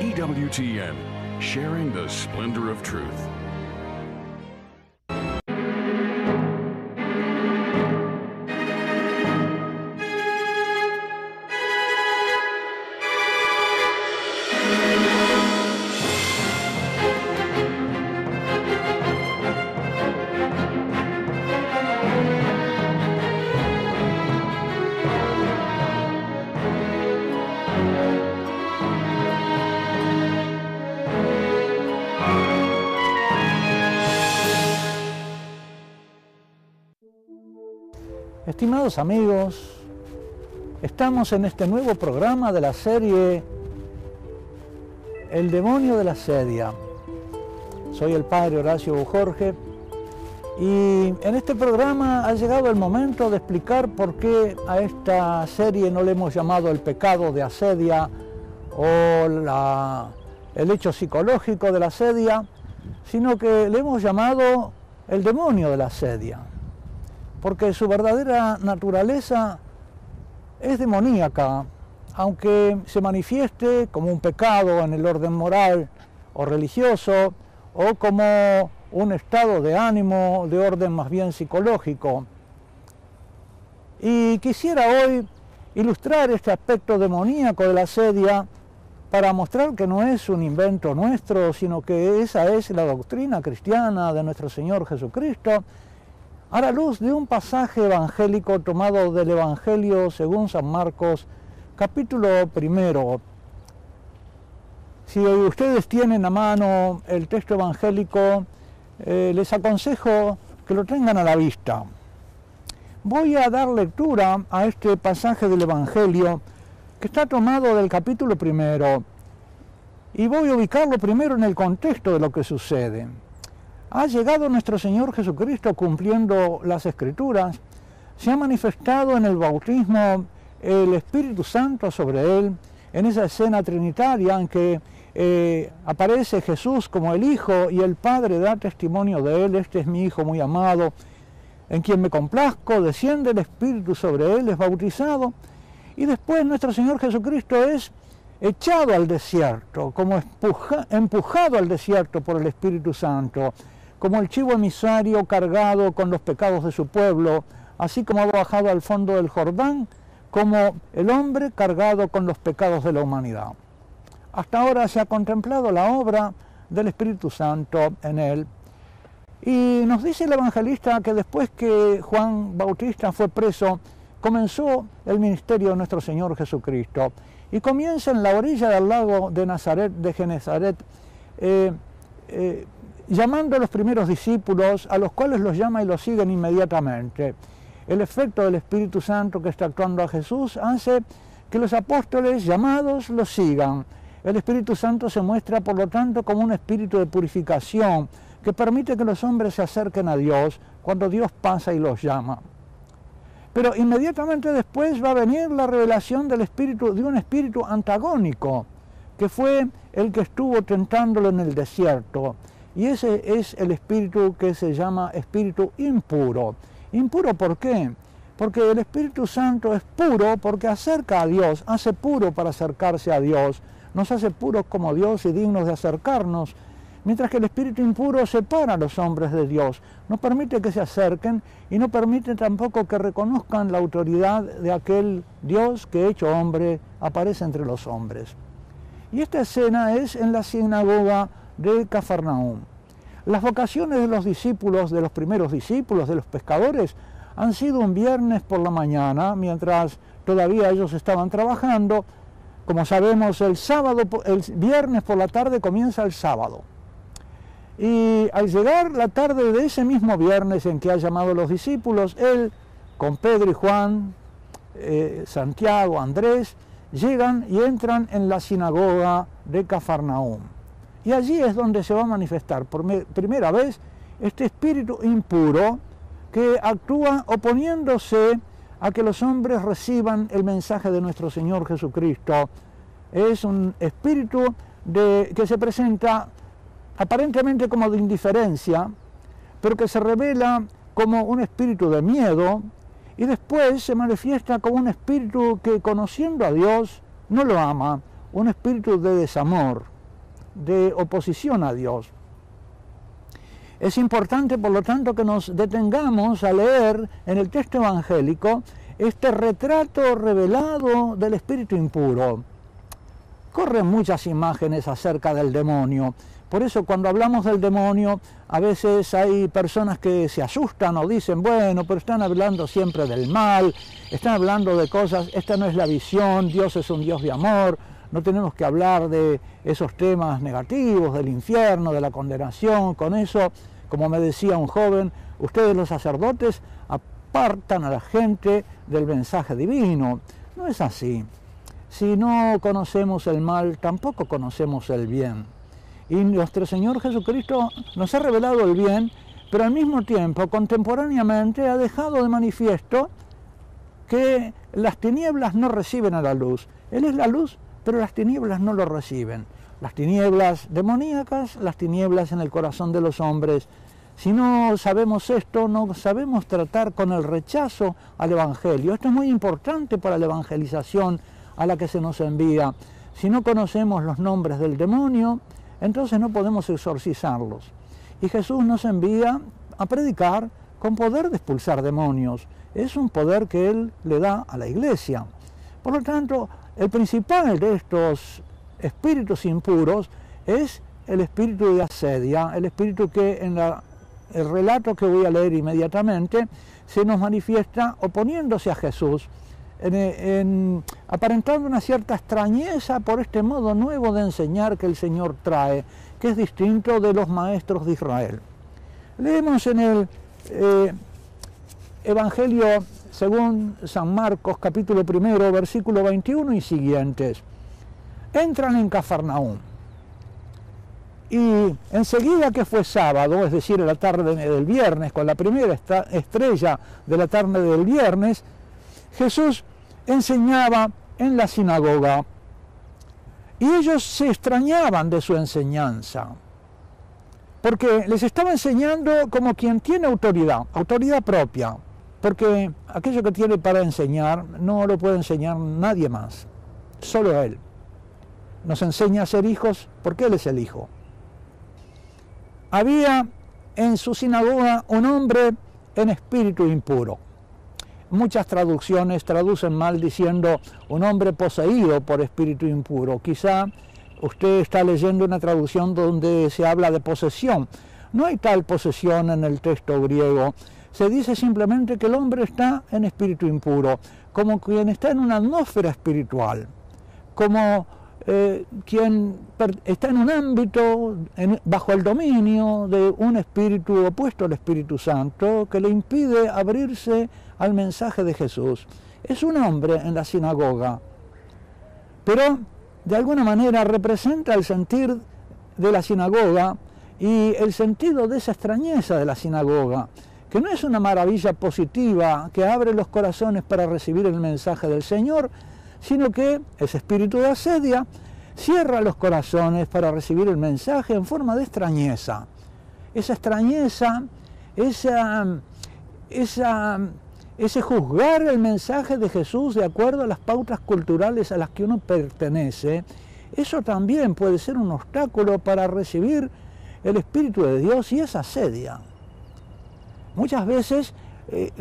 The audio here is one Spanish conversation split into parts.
EWTN, sharing the splendor of truth. Estimados amigos, estamos en este nuevo programa de la serie El demonio de la sedia. Soy el padre Horacio Jorge y en este programa ha llegado el momento de explicar por qué a esta serie no le hemos llamado el pecado de asedia o el hecho psicológico de la asedia, sino que le hemos llamado el demonio de la asedia porque su verdadera naturaleza es demoníaca, aunque se manifieste como un pecado en el orden moral o religioso, o como un estado de ánimo de orden más bien psicológico. Y quisiera hoy ilustrar este aspecto demoníaco de la sedia para mostrar que no es un invento nuestro, sino que esa es la doctrina cristiana de nuestro Señor Jesucristo, a la luz de un pasaje evangélico tomado del Evangelio según San Marcos, capítulo primero. Si ustedes tienen a mano el texto evangélico, eh, les aconsejo que lo tengan a la vista. Voy a dar lectura a este pasaje del Evangelio que está tomado del capítulo primero y voy a ubicarlo primero en el contexto de lo que sucede. Ha llegado nuestro Señor Jesucristo cumpliendo las Escrituras, se ha manifestado en el bautismo el Espíritu Santo sobre él, en esa escena trinitaria en que eh, aparece Jesús como el Hijo y el Padre da testimonio de él, este es mi Hijo muy amado, en quien me complazco, desciende el Espíritu sobre él, es bautizado, y después nuestro Señor Jesucristo es echado al desierto, como empuja- empujado al desierto por el Espíritu Santo, como el chivo emisario cargado con los pecados de su pueblo, así como ha bajado al fondo del Jordán, como el hombre cargado con los pecados de la humanidad. Hasta ahora se ha contemplado la obra del Espíritu Santo en él. Y nos dice el evangelista que después que Juan Bautista fue preso, comenzó el ministerio de nuestro Señor Jesucristo. Y comienza en la orilla del lago de Nazaret, de Genezaret, eh, eh, llamando a los primeros discípulos, a los cuales los llama y los siguen inmediatamente. El efecto del Espíritu Santo que está actuando a Jesús hace que los apóstoles llamados los sigan. El Espíritu Santo se muestra, por lo tanto, como un espíritu de purificación que permite que los hombres se acerquen a Dios cuando Dios pasa y los llama. Pero inmediatamente después va a venir la revelación del espíritu, de un espíritu antagónico, que fue el que estuvo tentándolo en el desierto. Y ese es el espíritu que se llama espíritu impuro. ¿Impuro por qué? Porque el Espíritu Santo es puro porque acerca a Dios, hace puro para acercarse a Dios, nos hace puros como Dios y dignos de acercarnos, mientras que el espíritu impuro separa a los hombres de Dios, no permite que se acerquen y no permite tampoco que reconozcan la autoridad de aquel Dios que hecho hombre aparece entre los hombres. Y esta escena es en la sinagoga de Cafarnaúm. Las vocaciones de los discípulos, de los primeros discípulos, de los pescadores, han sido un viernes por la mañana, mientras todavía ellos estaban trabajando. Como sabemos, el sábado, el viernes por la tarde comienza el sábado. Y al llegar la tarde de ese mismo viernes en que ha llamado los discípulos, él con Pedro y Juan, eh, Santiago, Andrés, llegan y entran en la sinagoga de Cafarnaúm. Y allí es donde se va a manifestar por primera vez este espíritu impuro que actúa oponiéndose a que los hombres reciban el mensaje de nuestro Señor Jesucristo. Es un espíritu que se presenta aparentemente como de indiferencia, pero que se revela como un espíritu de miedo y después se manifiesta como un espíritu que conociendo a Dios no lo ama, un espíritu de desamor, de oposición a Dios. Es importante, por lo tanto, que nos detengamos a leer en el texto evangélico este retrato revelado del espíritu impuro. Corren muchas imágenes acerca del demonio. Por eso cuando hablamos del demonio, a veces hay personas que se asustan o dicen, bueno, pero están hablando siempre del mal, están hablando de cosas, esta no es la visión, Dios es un Dios de amor, no tenemos que hablar de esos temas negativos, del infierno, de la condenación, con eso, como me decía un joven, ustedes los sacerdotes apartan a la gente del mensaje divino. No es así. Si no conocemos el mal, tampoco conocemos el bien. Y nuestro Señor Jesucristo nos ha revelado el bien, pero al mismo tiempo, contemporáneamente, ha dejado de manifiesto que las tinieblas no reciben a la luz. Él es la luz, pero las tinieblas no lo reciben. Las tinieblas demoníacas, las tinieblas en el corazón de los hombres. Si no sabemos esto, no sabemos tratar con el rechazo al Evangelio. Esto es muy importante para la evangelización a la que se nos envía. Si no conocemos los nombres del demonio, entonces no podemos exorcizarlos. Y Jesús nos envía a predicar con poder de expulsar demonios. Es un poder que Él le da a la iglesia. Por lo tanto, el principal de estos espíritus impuros es el espíritu de asedia, el espíritu que en el relato que voy a leer inmediatamente se nos manifiesta oponiéndose a Jesús, aparentando una cierta extrañeza por este modo nuevo de enseñar que el Señor trae, que es distinto de los maestros de Israel. Leemos en el eh, Evangelio según San Marcos capítulo primero, versículo 21 y siguientes. Entran en Cafarnaúm. Y enseguida que fue sábado, es decir, la tarde del viernes, con la primera estrella de la tarde del viernes, Jesús enseñaba en la sinagoga. Y ellos se extrañaban de su enseñanza, porque les estaba enseñando como quien tiene autoridad, autoridad propia, porque aquello que tiene para enseñar no lo puede enseñar nadie más, solo Él. Nos enseña a ser hijos porque Él es el Hijo. Había en su sinagoga un hombre en espíritu impuro. Muchas traducciones traducen mal diciendo un hombre poseído por espíritu impuro. Quizá usted está leyendo una traducción donde se habla de posesión. No hay tal posesión en el texto griego se dice simplemente que el hombre está en espíritu impuro, como quien está en una atmósfera espiritual, como eh, quien está en un ámbito bajo el dominio de un espíritu opuesto al Espíritu Santo que le impide abrirse al mensaje de Jesús. Es un hombre en la sinagoga, pero de alguna manera representa el sentir de la sinagoga y el sentido de esa extrañeza de la sinagoga que no es una maravilla positiva que abre los corazones para recibir el mensaje del Señor, sino que ese espíritu de asedia cierra los corazones para recibir el mensaje en forma de extrañeza. Esa extrañeza, esa, esa, ese juzgar el mensaje de Jesús de acuerdo a las pautas culturales a las que uno pertenece, eso también puede ser un obstáculo para recibir el Espíritu de Dios y esa asedia. Muchas veces eh,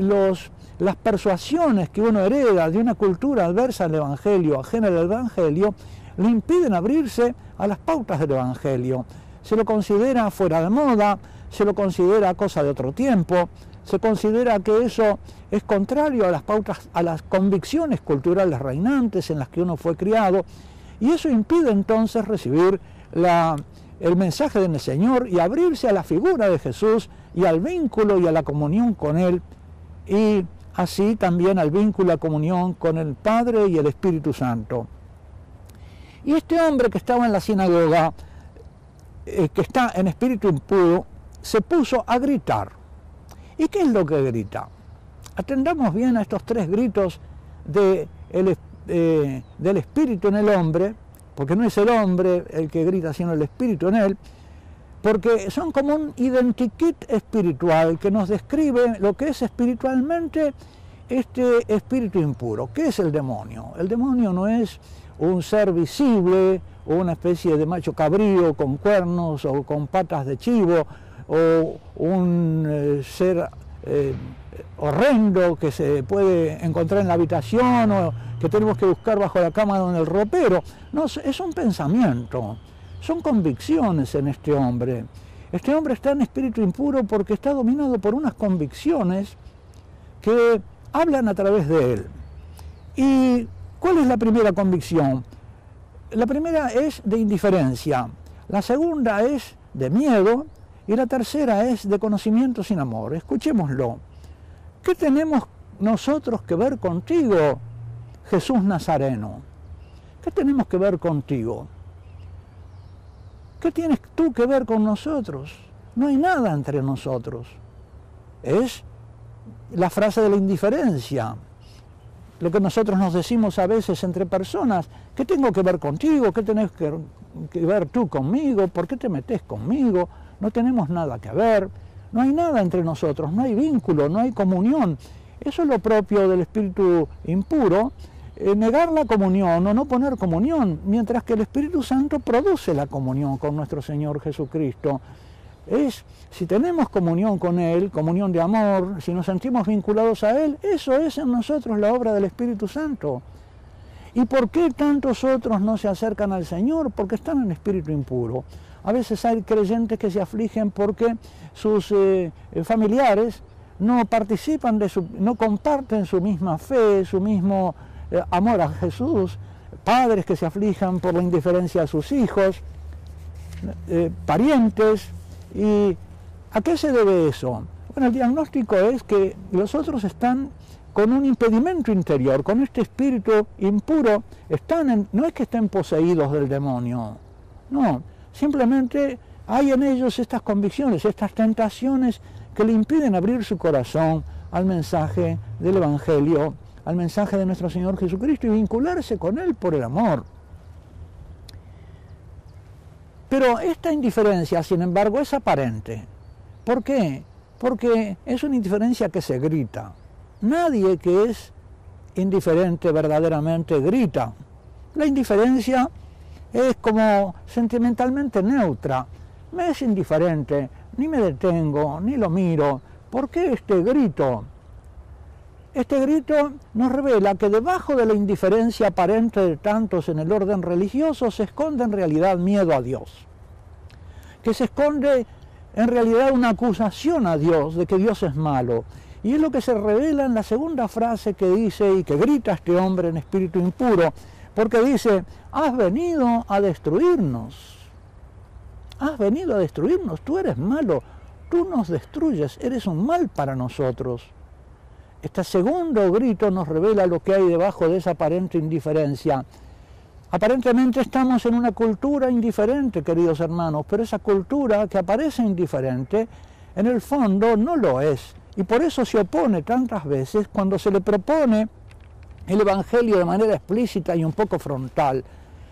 las persuasiones que uno hereda de una cultura adversa al Evangelio, ajena al Evangelio, le impiden abrirse a las pautas del Evangelio. Se lo considera fuera de moda, se lo considera cosa de otro tiempo, se considera que eso es contrario a las pautas, a las convicciones culturales reinantes en las que uno fue criado, y eso impide entonces recibir la, el mensaje del Señor y abrirse a la figura de Jesús y al vínculo y a la comunión con Él y así también al vínculo y la comunión con el Padre y el Espíritu Santo. Y este hombre que estaba en la sinagoga, eh, que está en espíritu impuro, se puso a gritar. ¿Y qué es lo que grita? Atendamos bien a estos tres gritos de el, eh, del espíritu en el hombre, porque no es el hombre el que grita, sino el espíritu en él, porque son como un identikit espiritual que nos describe lo que es espiritualmente este espíritu impuro. ¿Qué es el demonio? El demonio no es un ser visible o una especie de macho cabrío con cuernos o con patas de chivo o un eh, ser eh, horrendo que se puede encontrar en la habitación o que tenemos que buscar bajo la cama o en el ropero. No, es un pensamiento, son convicciones en este hombre. Este hombre está en espíritu impuro porque está dominado por unas convicciones que hablan a través de él. ¿Y cuál es la primera convicción? La primera es de indiferencia, la segunda es de miedo y la tercera es de conocimiento sin amor. Escuchémoslo. ¿Qué tenemos nosotros que ver contigo, Jesús Nazareno? ¿Qué tenemos que ver contigo? ¿Qué tienes tú que ver con nosotros? No hay nada entre nosotros. Es la frase de la indiferencia, lo que nosotros nos decimos a veces entre personas, ¿qué tengo que ver contigo? ¿Qué tenés que, ver tú conmigo? ¿Por qué te metes conmigo? No tenemos nada que ver, no hay nada entre nosotros, no hay vínculo, no hay comunión. Eso es lo propio del espíritu impuro, eh, negar la comunión o no poner comunión, mientras que el Espíritu Santo produce la comunión con nuestro Señor Jesucristo es, si tenemos comunión con Él, comunión de amor, si nos sentimos vinculados a Él, eso es en nosotros la obra del Espíritu Santo. ¿Y por qué tantos otros no se acercan al Señor? Porque están en espíritu impuro. A veces hay creyentes que se afligen porque sus eh, eh, familiares no participan de su, no comparten su misma fe, su mismo eh, amor a Jesús, padres que se aflijan por la indiferencia a sus hijos, parientes. ¿Y a qué se debe eso? Bueno, el diagnóstico es que los otros están con un impedimento interior, con este espíritu impuro, están no es que estén poseídos del demonio, no, simplemente hay en ellos estas convicciones, estas tentaciones que le impiden abrir su corazón al mensaje del Evangelio, al mensaje de nuestro Señor Jesucristo y vincularse con Él por el amor. Pero esta indiferencia, sin embargo, es aparente. ¿Por qué? Porque es una indiferencia que se grita. Nadie que es indiferente verdaderamente grita. La indiferencia es como sentimentalmente neutra. Me es indiferente, ni me detengo, ni lo miro. ¿Por qué este grito? Este grito nos revela que debajo de la indiferencia aparente de tantos en el orden religioso se esconde en realidad miedo a Dios, que se esconde en realidad una acusación a Dios de que Dios es malo. Y es lo que se revela en la segunda frase que dice y que grita este hombre en espíritu impuro, porque dice, has venido a destruirnos, has venido a destruirnos, tú eres malo, tú nos destruyes, eres un mal para nosotros. Este segundo grito nos revela lo que hay debajo de esa aparente indiferencia. Aparentemente estamos en una cultura indiferente, queridos hermanos, pero esa cultura que aparece indiferente, en el fondo no lo es. Y por eso se opone tantas veces cuando se le propone el Evangelio de manera explícita y un poco frontal,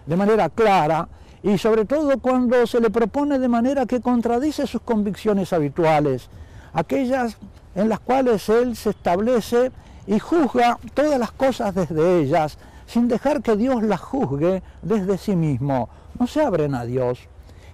de manera clara, y sobre todo cuando se le propone de manera que contradice sus convicciones habituales, aquellas en las cuales Él se establece y juzga todas las cosas desde ellas, sin dejar que Dios las juzgue desde sí mismo. No se abren a Dios.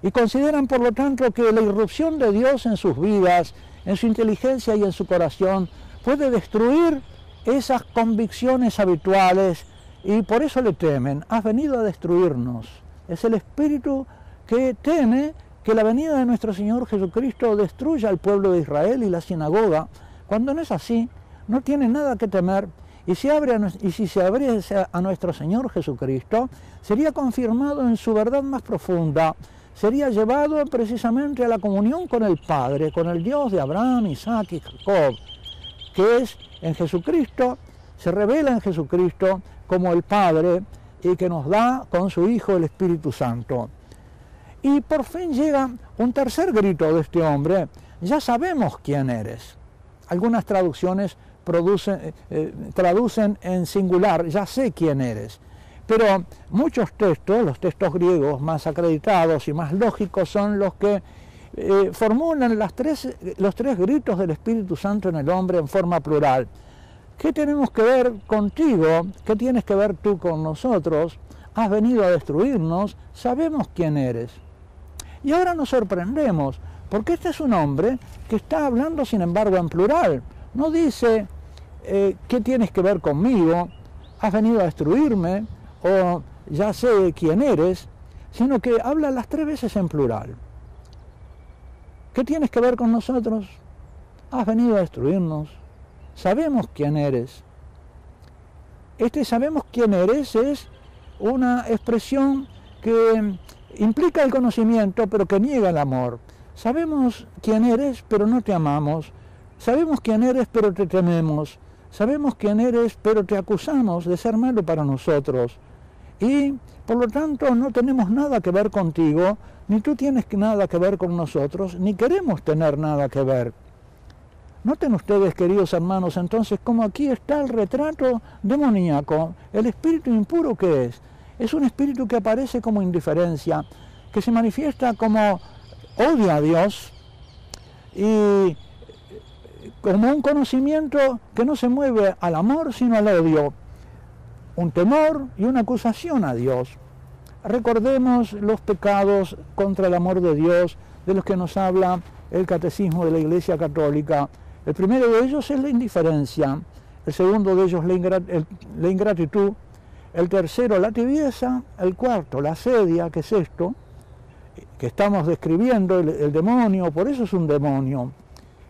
Y consideran, por lo tanto, que la irrupción de Dios en sus vidas, en su inteligencia y en su corazón, puede destruir esas convicciones habituales y por eso le temen. Has venido a destruirnos. Es el espíritu que teme que la venida de nuestro Señor Jesucristo destruya al pueblo de Israel y la sinagoga, cuando no es así, no tiene nada que temer. Y si, abre y si se abriese a nuestro Señor Jesucristo, sería confirmado en su verdad más profunda, sería llevado precisamente a la comunión con el Padre, con el Dios de Abraham, Isaac y Jacob, que es en Jesucristo, se revela en Jesucristo como el Padre y que nos da con su Hijo el Espíritu Santo. Y por fin llega un tercer grito de este hombre, ya sabemos quién eres. Algunas traducciones producen, eh, eh, traducen en singular, ya sé quién eres. Pero muchos textos, los textos griegos más acreditados y más lógicos, son los que eh, formulan las tres, los tres gritos del Espíritu Santo en el hombre en forma plural. ¿Qué tenemos que ver contigo? ¿Qué tienes que ver tú con nosotros? Has venido a destruirnos, sabemos quién eres. Y ahora nos sorprendemos, porque este es un hombre que está hablando, sin embargo, en plural. No dice, eh, ¿qué tienes que ver conmigo? ¿Has venido a destruirme? ¿O ya sé quién eres? Sino que habla las tres veces en plural. ¿Qué tienes que ver con nosotros? Has venido a destruirnos. Sabemos quién eres. Este sabemos quién eres es una expresión que implica el conocimiento, pero que niega el amor. Sabemos quién eres, pero no te amamos. Sabemos quién eres, pero te tememos. Sabemos quién eres, pero te acusamos de ser malo para nosotros. Y por lo tanto no tenemos nada que ver contigo, ni tú tienes nada que ver con nosotros, ni queremos tener nada que ver. Noten ustedes, queridos hermanos, entonces, como aquí está el retrato demoníaco, el espíritu impuro que es. Es un espíritu que aparece como indiferencia, que se manifiesta como odio a Dios y como un conocimiento que no se mueve al amor, sino al odio. Un temor y una acusación a Dios. Recordemos los pecados contra el amor de Dios de los que nos habla el catecismo de la Iglesia Católica. El primero de ellos es la indiferencia, el segundo de ellos la ingratitud, el tercero la tibieza, el cuarto la asedia, que es esto, que estamos describiendo, el, el demonio, por eso es un demonio.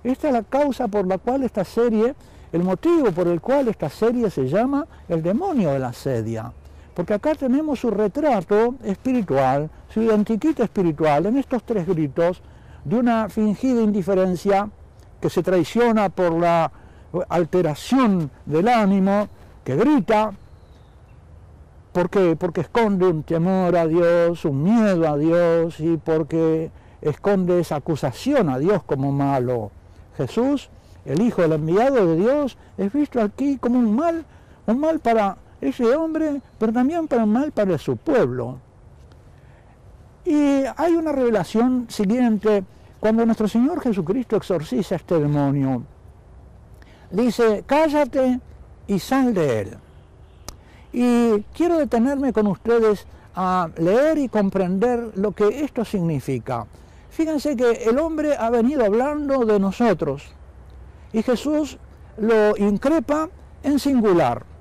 Esta es la causa por la cual esta serie, el motivo por el cual esta serie se llama El demonio de la asedia porque acá tenemos su retrato espiritual, su identiquita espiritual, en estos tres gritos de una fingida indiferencia que se traiciona por la alteración del ánimo, que grita, ¿por qué? Porque esconde un temor a Dios, un miedo a Dios y porque esconde esa acusación a Dios como malo. Jesús, el Hijo del enviado de Dios, es visto aquí como un mal, un mal para ese hombre, pero también para mal para su pueblo. Y hay una revelación siguiente, cuando nuestro Señor Jesucristo exorciza a este demonio, dice, cállate y sal de él. Y quiero detenerme con ustedes a leer y comprender lo que esto significa. Fíjense que el hombre ha venido hablando de nosotros y Jesús lo increpa en singular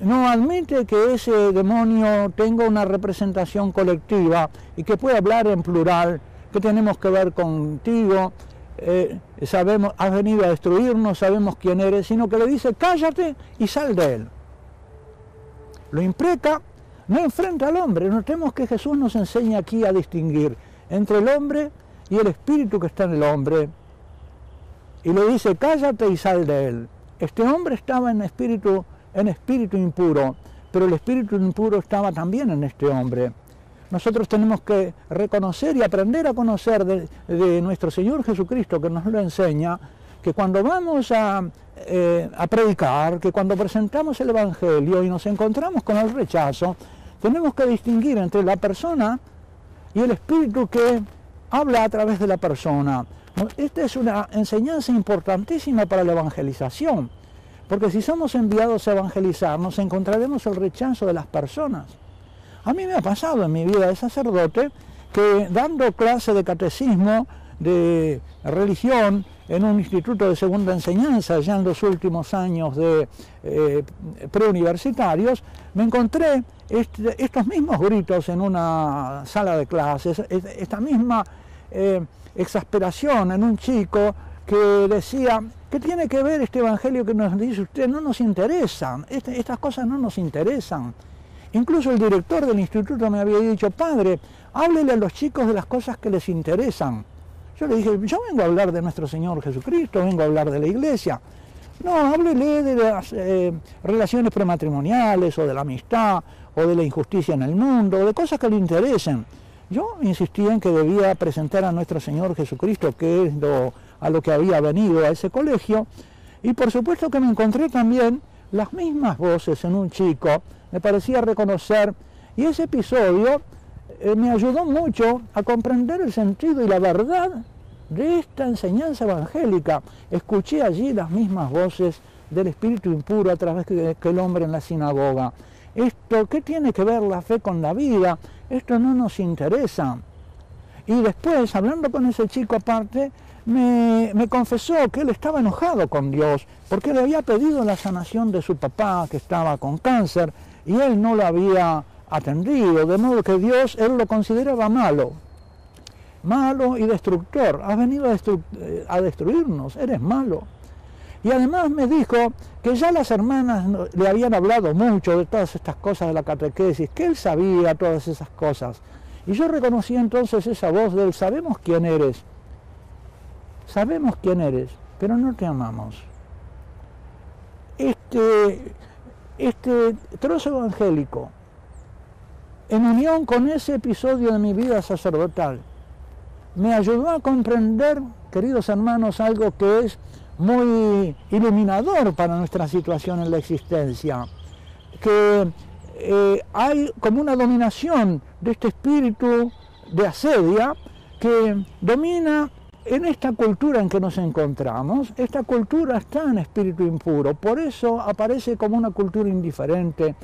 no admite que ese demonio tenga una representación colectiva y que pueda hablar en plural, que tenemos que ver contigo, eh, sabemos, has venido a destruirnos, sabemos quién eres, sino que le dice, cállate y sal de él. Lo impreca, no enfrenta al hombre. Notemos que Jesús nos enseña aquí a distinguir entre el hombre y el espíritu que está en el hombre. Y le dice, cállate y sal de él. Este hombre estaba en espíritu en espíritu impuro, pero el espíritu impuro estaba también en este hombre. Nosotros tenemos que reconocer y aprender a conocer de, nuestro Señor Jesucristo, que nos lo enseña, que cuando vamos a, eh, a predicar, que cuando presentamos el Evangelio y nos encontramos con el rechazo, tenemos que distinguir entre la persona y el espíritu que habla a través de la persona. Esta es una enseñanza importantísima para la evangelización. Porque si somos enviados a evangelizar, nos encontraremos el rechazo de las personas. A mí me ha pasado en mi vida de sacerdote que dando clase de catecismo, de religión, en un instituto de segunda enseñanza, ya en los últimos años de eh, preuniversitarios, me encontré este, estos mismos gritos en una sala de clases, esta misma eh, exasperación en un chico que decía, ¿Qué tiene que ver este evangelio que nos dice usted? No nos interesan, este, estas cosas no nos interesan. Incluso el director del instituto me había dicho, padre, háblele a los chicos de las cosas que les interesan. Yo le dije, yo vengo a hablar de nuestro Señor Jesucristo, vengo a hablar de la iglesia. No, háblele de las eh, relaciones prematrimoniales o de la amistad o de la injusticia en el mundo, o de cosas que le interesen. Yo insistía en que debía presentar a nuestro Señor Jesucristo, que es lo, a lo que había venido a ese colegio, y por supuesto que me encontré también las mismas voces en un chico, me parecía reconocer, y ese episodio eh, me ayudó mucho a comprender el sentido y la verdad de esta enseñanza evangélica. Escuché allí las mismas voces del espíritu impuro a través que, que el hombre en la sinagoga. Esto, ¿qué tiene que ver la fe con la vida? Esto no nos interesa. Y después, hablando con ese chico aparte, me, me, confesó que él estaba enojado con Dios porque le había pedido la sanación de su papá que estaba con cáncer y él no lo había atendido, de modo que Dios él lo consideraba malo, malo y destructor. Has venido a, eh, a destruirnos, eres malo. Y además me dijo que ya las hermanas le habían hablado mucho de todas estas cosas de la catequesis, que él sabía todas esas cosas. Y yo reconocí entonces esa voz de él, sabemos quién eres, sabemos quién eres, pero no te amamos. Este, este trozo evangélico, en unión con ese episodio de mi vida sacerdotal, me ayudó a comprender, queridos hermanos, algo que es muy iluminador para nuestra situación en la existencia, que eh, hay como una dominación de este espíritu de asedia que domina en esta cultura en que nos encontramos, esta cultura está en espíritu impuro, por eso aparece como una cultura indiferente,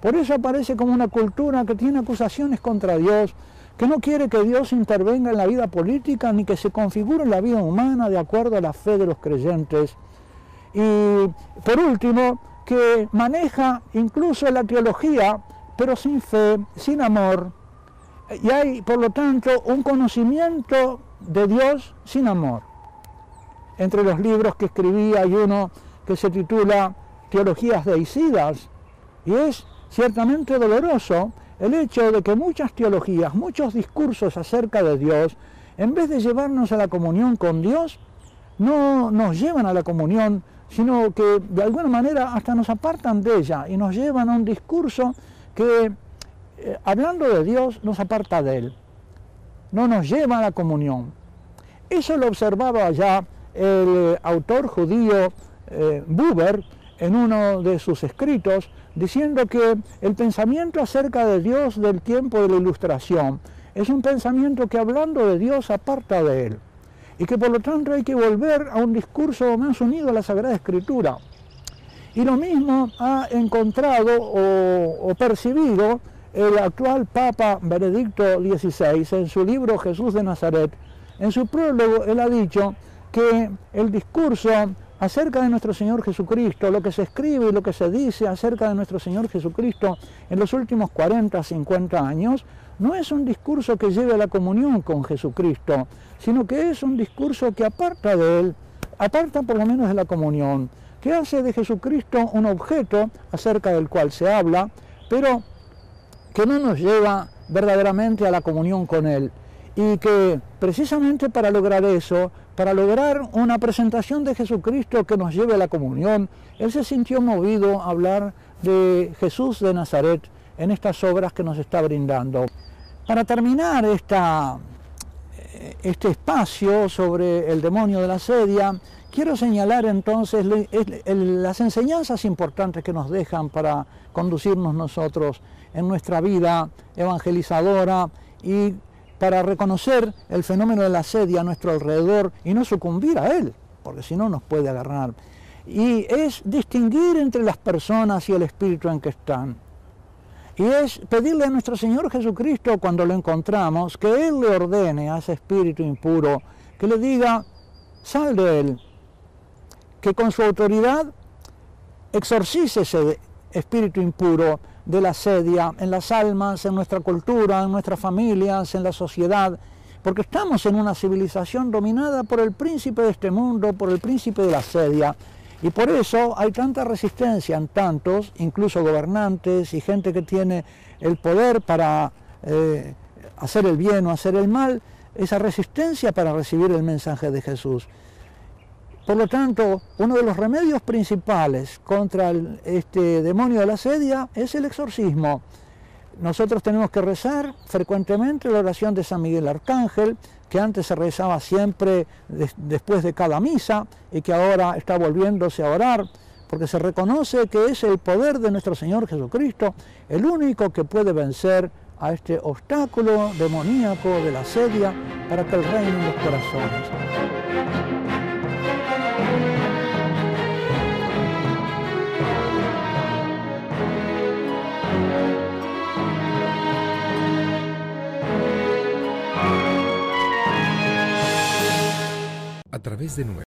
por eso aparece como una cultura que tiene acusaciones contra Dios, que no quiere que Dios intervenga en la vida política ni que se configure la vida humana de acuerdo a la fe de los creyentes. Y por último, que maneja incluso la teología, pero sin fe, sin amor. Y hay, por lo tanto, un conocimiento de Dios sin amor. Entre los libros que escribí hay uno que se titula Teologías deicidas, y es ciertamente doloroso el hecho de que muchas teologías, muchos discursos acerca de Dios, en vez de llevarnos a la comunión con Dios, no nos llevan a la comunión, sino que de alguna manera hasta nos apartan de ella y nos llevan a un discurso que, eh, hablando de Dios, nos aparta de Él, no nos lleva a la comunión. Eso lo observaba ya el eh, autor judío eh, Buber en uno de sus escritos, diciendo que el pensamiento acerca de Dios del tiempo de la ilustración es un pensamiento que hablando de Dios aparta de él y que por lo tanto hay que volver a un discurso más unido a la Sagrada Escritura. Y lo mismo ha encontrado o, o percibido el actual Papa Benedicto XVI en su libro Jesús de Nazaret. En su prólogo él ha dicho que el discurso acerca de nuestro Señor Jesucristo, lo que se escribe y lo que se dice acerca de nuestro Señor Jesucristo en los últimos 40, 50 años, no es un discurso que lleve a la comunión con Jesucristo, sino que es un discurso que aparta de Él, aparta por lo menos de la comunión, que hace de Jesucristo un objeto acerca del cual se habla, pero que no nos lleva verdaderamente a la comunión con Él. Y que precisamente para lograr eso para lograr una presentación de Jesucristo que nos lleve a la comunión, él se sintió movido a hablar de Jesús de Nazaret en estas obras que nos está brindando. Para terminar este espacio sobre el demonio de la sedia, quiero señalar entonces las enseñanzas importantes que nos dejan para conducirnos nosotros en nuestra vida evangelizadora y para reconocer el fenómeno de la sedia a nuestro alrededor y no sucumbir a él, porque si no nos puede agarrar. Y es distinguir entre las personas y el espíritu en que están. Y es pedirle a nuestro Señor Jesucristo cuando lo encontramos que Él le ordene a ese espíritu impuro, que le diga, sal de Él, que con su autoridad exorcice ese espíritu impuro de la sedia en las almas, en nuestra cultura, en nuestras familias, en la sociedad, porque estamos en una civilización dominada por el príncipe de este mundo, por el príncipe de la sedia, y por eso hay tanta resistencia en tantos, incluso gobernantes y gente que tiene el poder para eh, hacer el bien o hacer el mal, esa resistencia para recibir el mensaje de Jesús. Por lo tanto, uno de los remedios principales contra este demonio de la sedia es el exorcismo. nosotros tenemos que rezar frecuentemente la oración de San Miguel Arcángel, que antes se rezaba siempre después de cada misa y que ahora está volviéndose a orar, porque se reconoce que es el poder de nuestro Señor Jesucristo el único que puede vencer a este obstáculo demoníaco de la sedia para que el reine en los corazones. a través de nuevo.